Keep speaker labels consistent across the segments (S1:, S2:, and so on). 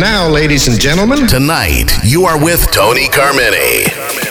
S1: Now, ladies and gentlemen,
S2: Tonight, you are with Tony Carmine.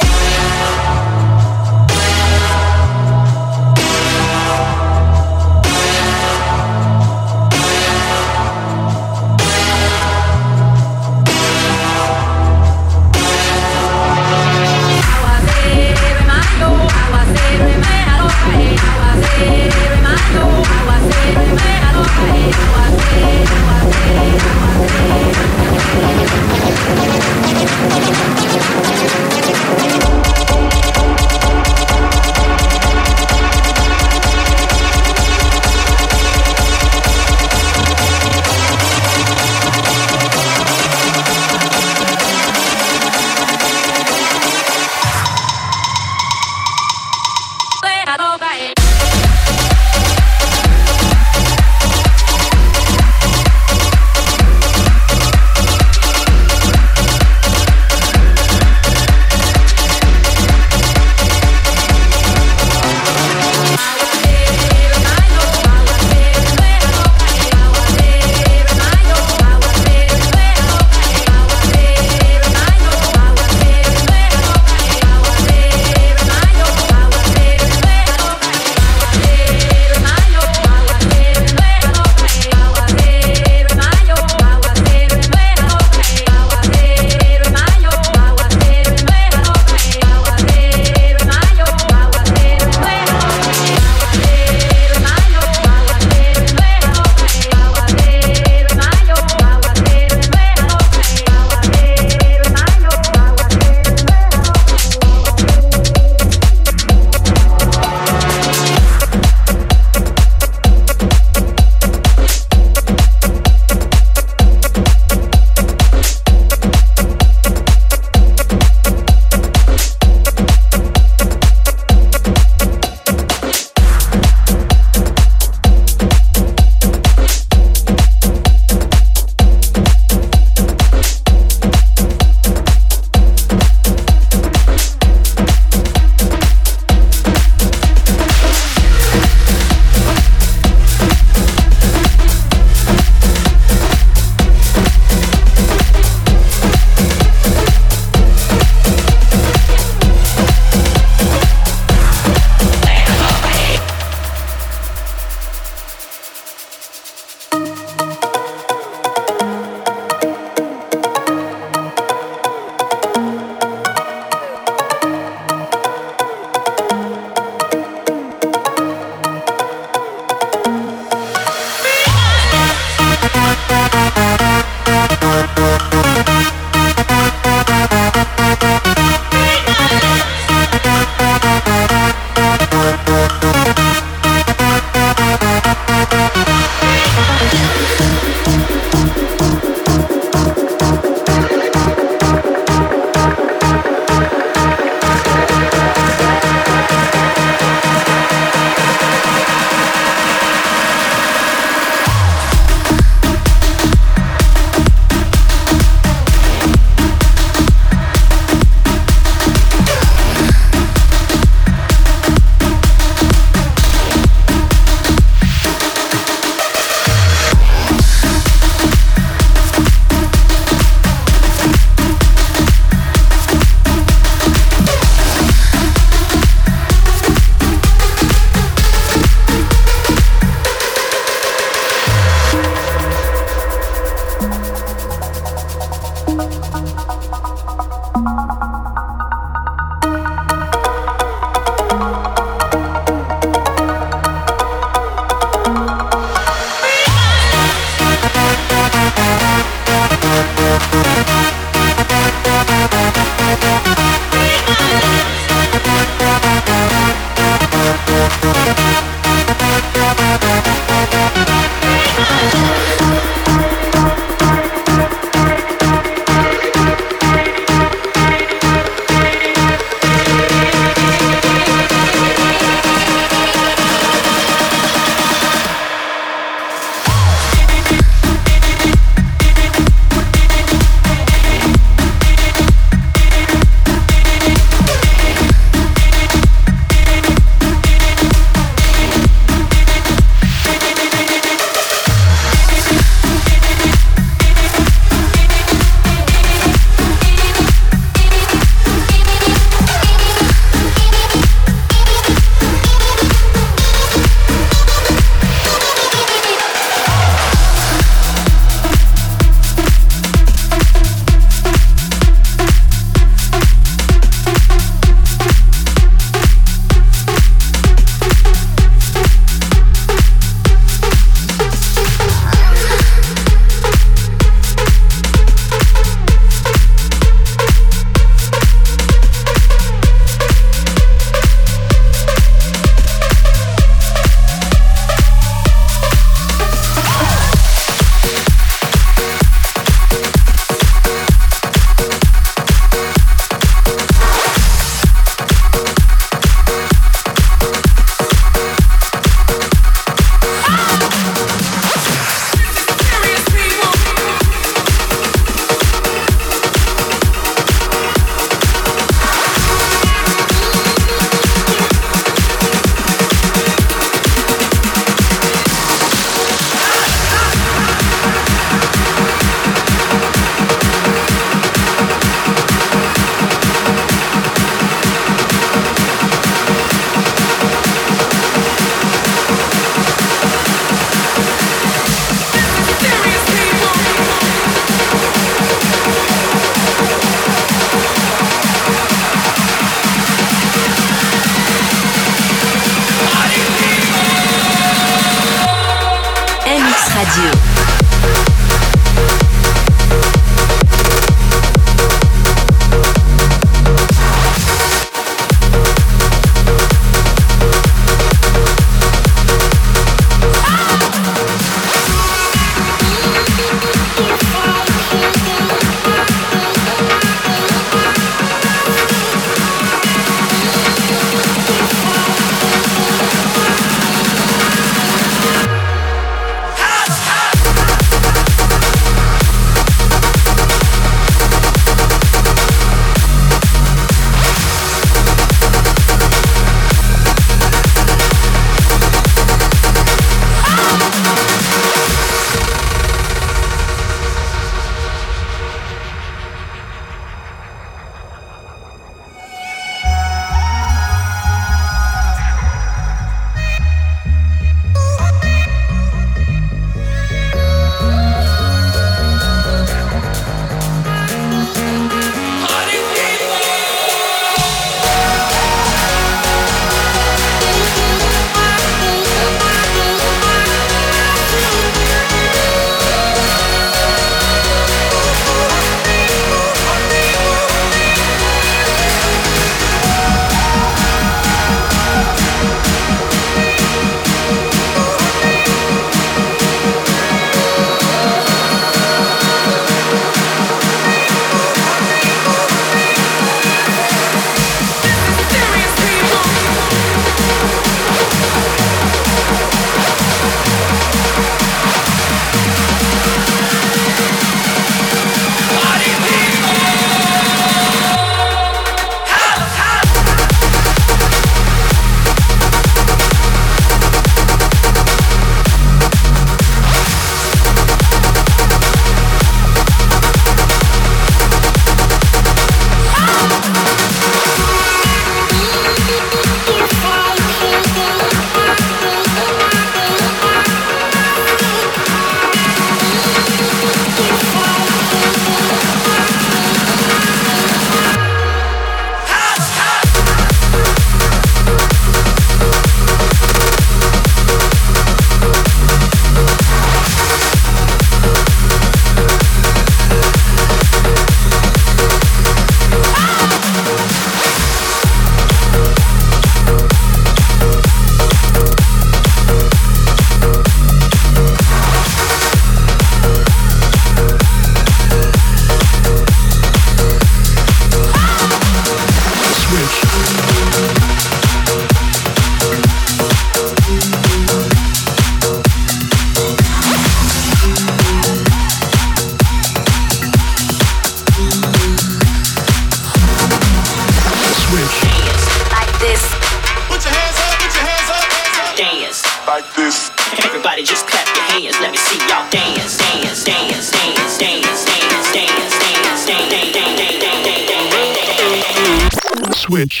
S3: switch.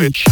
S3: switch.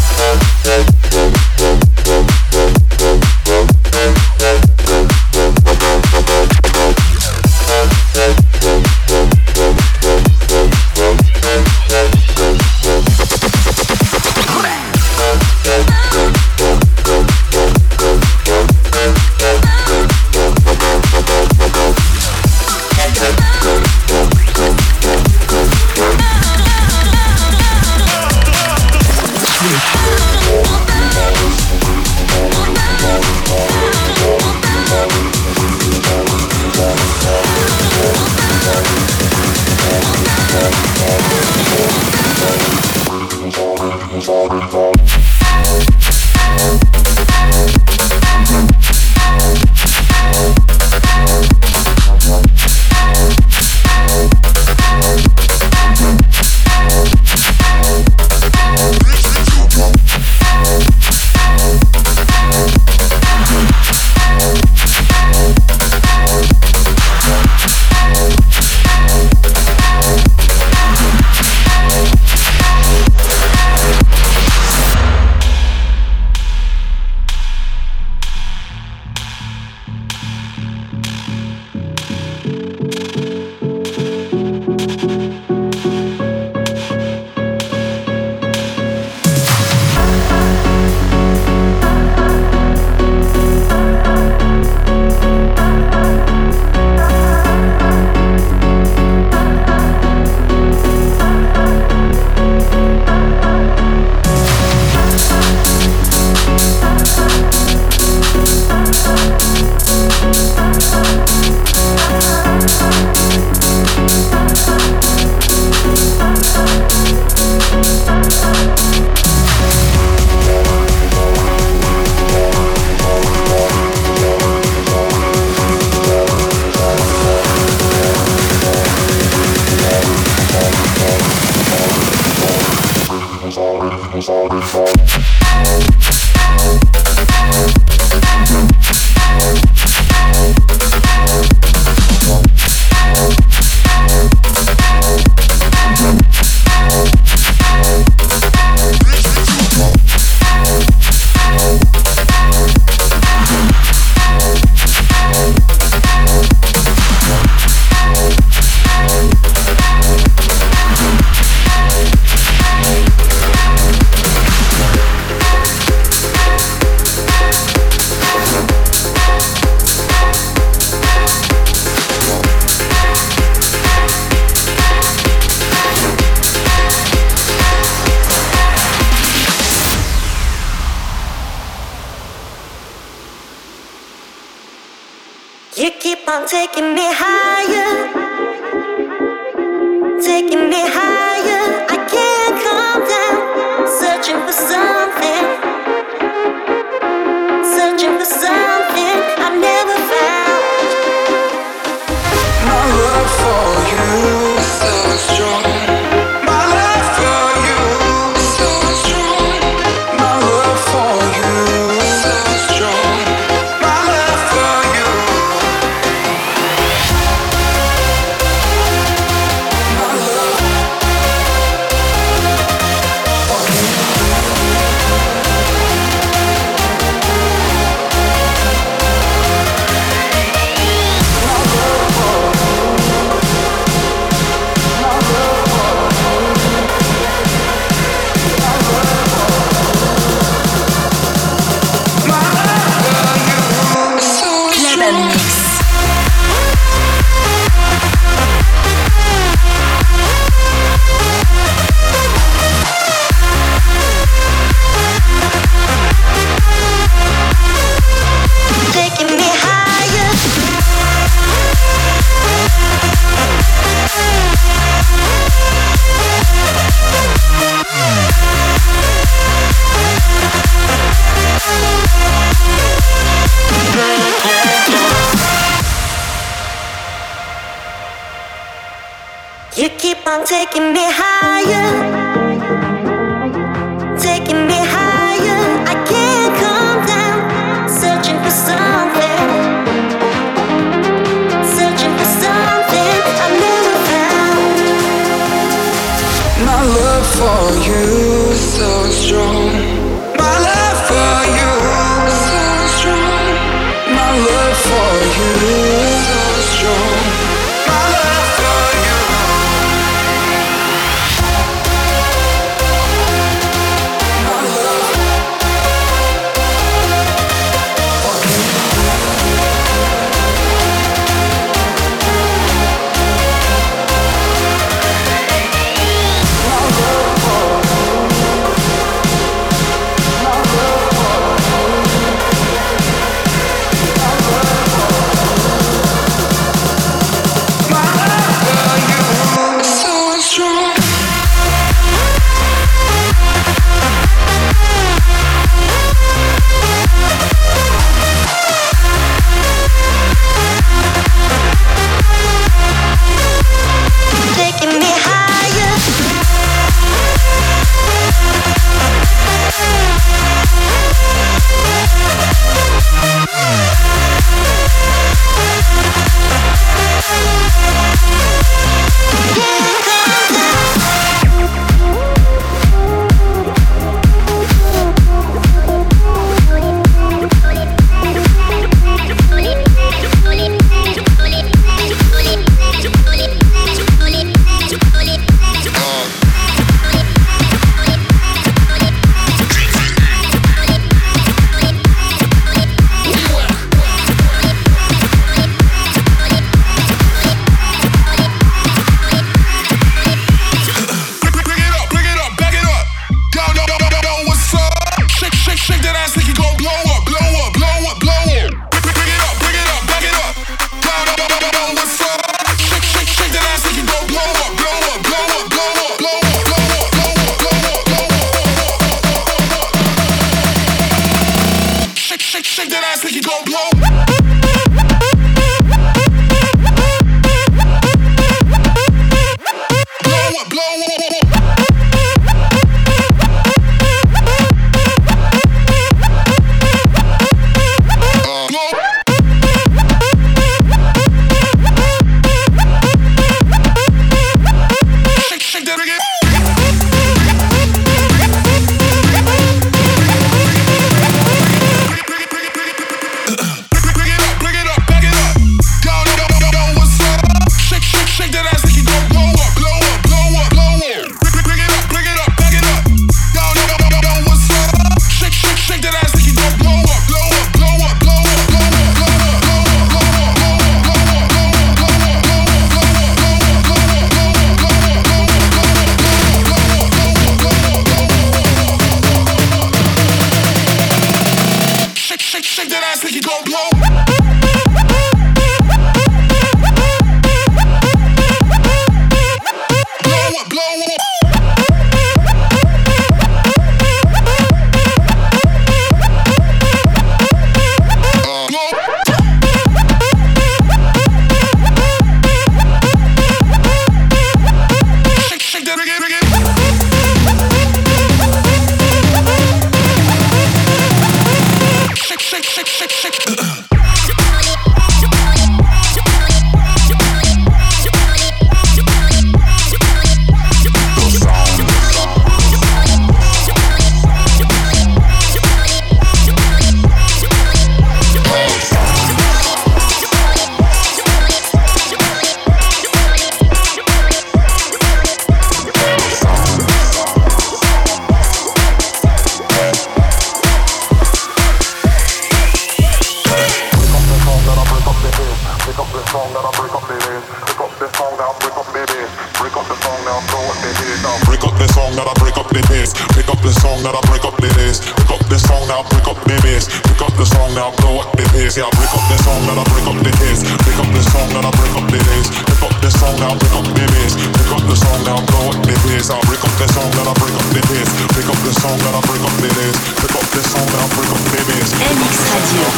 S3: Break up the bass. Pick up the song now, break up the bass. Pick up the song now, blow up the bass. Yeah, break up the song that I break up the bass. Pick up the song that I break up the bass. Pick up the song now, break up the bass. Pick up the song now, blow up the bass. I break up the song that I break up the bass. Pick up the song that I break up the bass. Pick up the song that I break up the bass.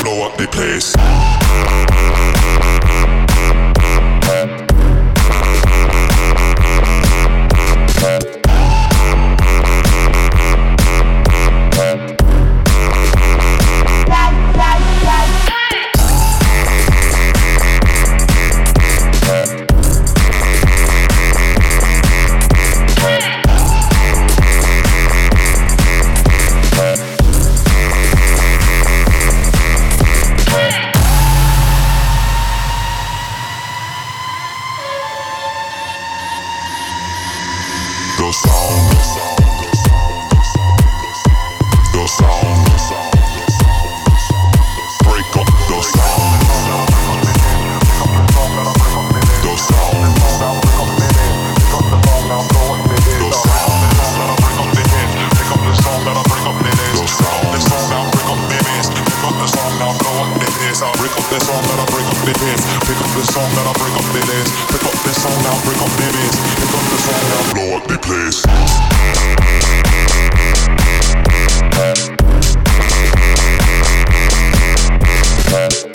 S3: Blow up the place. Bass. Pick up the song now break up bass. Pick up the song
S4: now
S3: blow up the place. The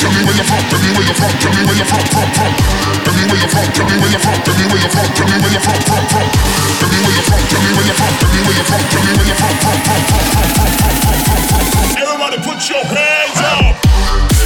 S3: tell me where you're from, tell me where you're from, tell me where you're from, from, from. Tell me where you're from, tell me where you're from, tell me where you're from, tell me where you're from, from, from. Tell me where you're from, tell me where you're from, tell me where you're from, tell me where you're from, from, from, from, from, from, from, from, from. Everybody put your hands up.